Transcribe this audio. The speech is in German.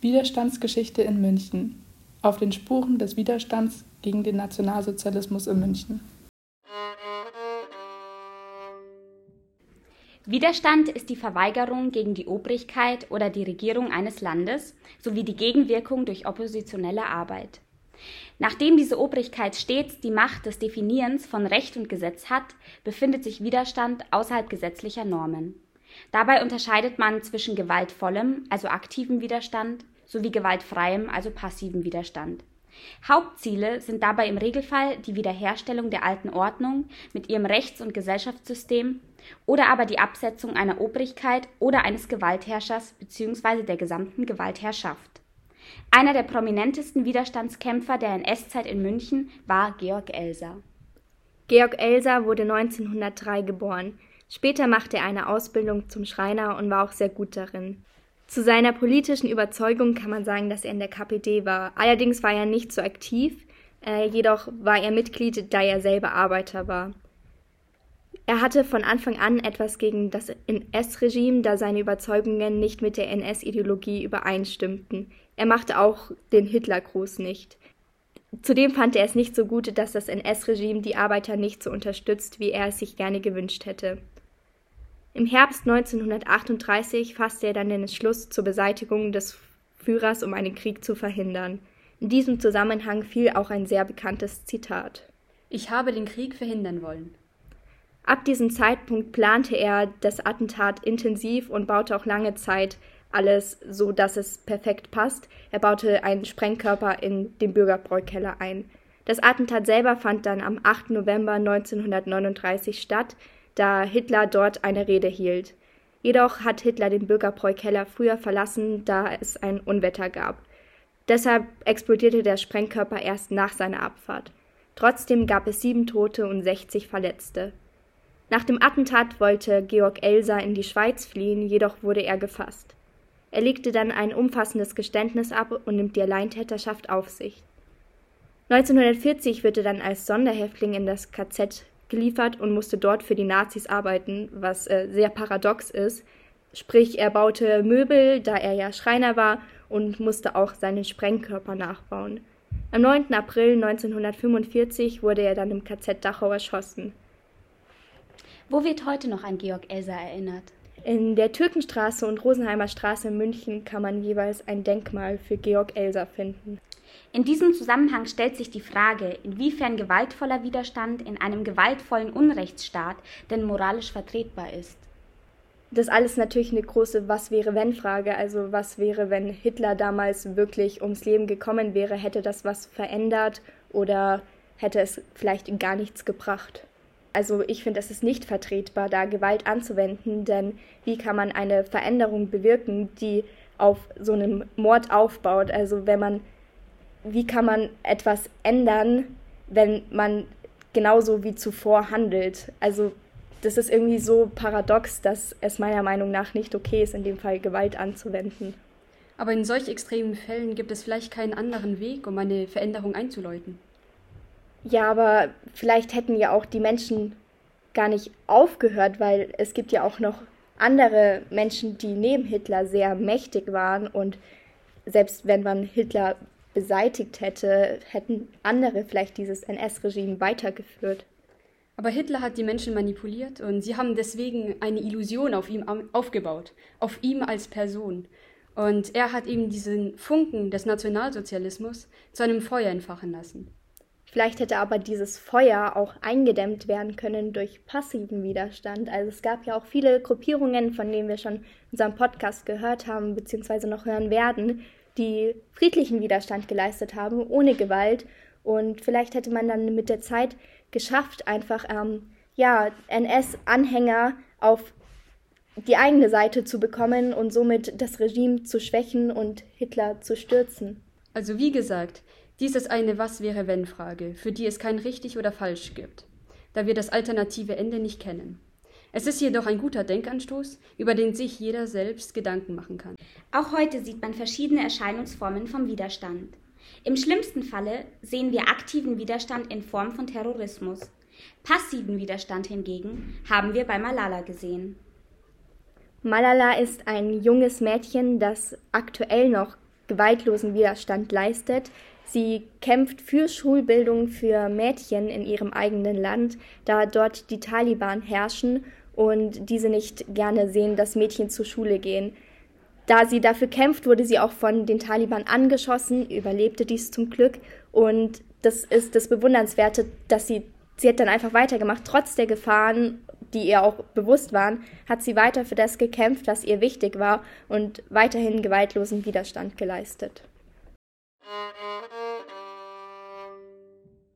Widerstandsgeschichte in München auf den Spuren des Widerstands gegen den Nationalsozialismus in München. Widerstand ist die Verweigerung gegen die Obrigkeit oder die Regierung eines Landes sowie die Gegenwirkung durch oppositionelle Arbeit. Nachdem diese Obrigkeit stets die Macht des Definierens von Recht und Gesetz hat, befindet sich Widerstand außerhalb gesetzlicher Normen. Dabei unterscheidet man zwischen gewaltvollem, also aktivem Widerstand, sowie gewaltfreiem, also passivem Widerstand. Hauptziele sind dabei im Regelfall die Wiederherstellung der alten Ordnung mit ihrem Rechts- und Gesellschaftssystem oder aber die Absetzung einer Obrigkeit oder eines Gewaltherrschers bzw. der gesamten Gewaltherrschaft. Einer der prominentesten Widerstandskämpfer der NS-Zeit in München war Georg Elser. Georg Elser wurde 1903 geboren. Später machte er eine Ausbildung zum Schreiner und war auch sehr gut darin. Zu seiner politischen Überzeugung kann man sagen, dass er in der KPD war. Allerdings war er nicht so aktiv, äh, jedoch war er Mitglied, da er selber Arbeiter war. Er hatte von Anfang an etwas gegen das NS-Regime, da seine Überzeugungen nicht mit der NS-Ideologie übereinstimmten. Er machte auch den Hitlergruß nicht. Zudem fand er es nicht so gut, dass das NS-Regime die Arbeiter nicht so unterstützt, wie er es sich gerne gewünscht hätte. Im Herbst 1938 fasste er dann den Entschluss zur Beseitigung des Führers, um einen Krieg zu verhindern. In diesem Zusammenhang fiel auch ein sehr bekanntes Zitat. Ich habe den Krieg verhindern wollen. Ab diesem Zeitpunkt plante er das Attentat intensiv und baute auch lange Zeit alles so, dass es perfekt passt. Er baute einen Sprengkörper in den Bürgerbräukeller ein. Das Attentat selber fand dann am 8. November 1939 statt da Hitler dort eine Rede hielt. Jedoch hat Hitler den Bürgerbräu-Keller früher verlassen, da es ein Unwetter gab. Deshalb explodierte der Sprengkörper erst nach seiner Abfahrt. Trotzdem gab es sieben Tote und 60 Verletzte. Nach dem Attentat wollte Georg Elser in die Schweiz fliehen, jedoch wurde er gefasst. Er legte dann ein umfassendes Geständnis ab und nimmt die Alleintäterschaft auf sich. 1940 wird er dann als Sonderhäftling in das KZ geliefert und musste dort für die Nazis arbeiten, was äh, sehr paradox ist. Sprich, er baute Möbel, da er ja Schreiner war, und musste auch seinen Sprengkörper nachbauen. Am 9. April 1945 wurde er dann im KZ Dachau erschossen. Wo wird heute noch an Georg Elser erinnert? In der Türkenstraße und Rosenheimer Straße in München kann man jeweils ein Denkmal für Georg Elser finden. In diesem Zusammenhang stellt sich die Frage, inwiefern gewaltvoller Widerstand in einem gewaltvollen Unrechtsstaat denn moralisch vertretbar ist. Das alles natürlich eine große Was wäre wenn Frage. Also was wäre, wenn Hitler damals wirklich ums Leben gekommen wäre? Hätte das was verändert oder hätte es vielleicht gar nichts gebracht? Also ich finde, es ist nicht vertretbar, da Gewalt anzuwenden, denn wie kann man eine Veränderung bewirken, die auf so einem Mord aufbaut? Also wenn man wie kann man etwas ändern, wenn man genauso wie zuvor handelt. Also das ist irgendwie so paradox, dass es meiner Meinung nach nicht okay ist, in dem Fall Gewalt anzuwenden. Aber in solch extremen Fällen gibt es vielleicht keinen anderen Weg, um eine Veränderung einzuläuten. Ja, aber vielleicht hätten ja auch die Menschen gar nicht aufgehört, weil es gibt ja auch noch andere Menschen, die neben Hitler sehr mächtig waren und selbst wenn man Hitler beseitigt hätte, hätten andere vielleicht dieses NS-Regime weitergeführt. Aber Hitler hat die Menschen manipuliert und sie haben deswegen eine Illusion auf ihm aufgebaut, auf ihm als Person. Und er hat eben diesen Funken des Nationalsozialismus zu einem Feuer entfachen lassen. Vielleicht hätte aber dieses Feuer auch eingedämmt werden können durch passiven Widerstand. Also es gab ja auch viele Gruppierungen, von denen wir schon in unserem Podcast gehört haben, beziehungsweise noch hören werden, die friedlichen Widerstand geleistet haben, ohne Gewalt. Und vielleicht hätte man dann mit der Zeit geschafft, einfach ähm, ja, NS-Anhänger auf die eigene Seite zu bekommen und somit das Regime zu schwächen und Hitler zu stürzen. Also wie gesagt, dies ist eine Was wäre wenn Frage, für die es kein richtig oder falsch gibt, da wir das alternative Ende nicht kennen. Es ist jedoch ein guter Denkanstoß, über den sich jeder selbst Gedanken machen kann. Auch heute sieht man verschiedene Erscheinungsformen vom Widerstand. Im schlimmsten Falle sehen wir aktiven Widerstand in Form von Terrorismus. Passiven Widerstand hingegen haben wir bei Malala gesehen. Malala ist ein junges Mädchen, das aktuell noch gewaltlosen Widerstand leistet. Sie kämpft für Schulbildung für Mädchen in ihrem eigenen Land, da dort die Taliban herrschen und diese nicht gerne sehen, dass Mädchen zur Schule gehen. Da sie dafür kämpft, wurde sie auch von den Taliban angeschossen, überlebte dies zum Glück und das ist das Bewundernswerte, dass sie, sie hat dann einfach weitergemacht, trotz der Gefahren, die ihr auch bewusst waren, hat sie weiter für das gekämpft, was ihr wichtig war und weiterhin gewaltlosen Widerstand geleistet.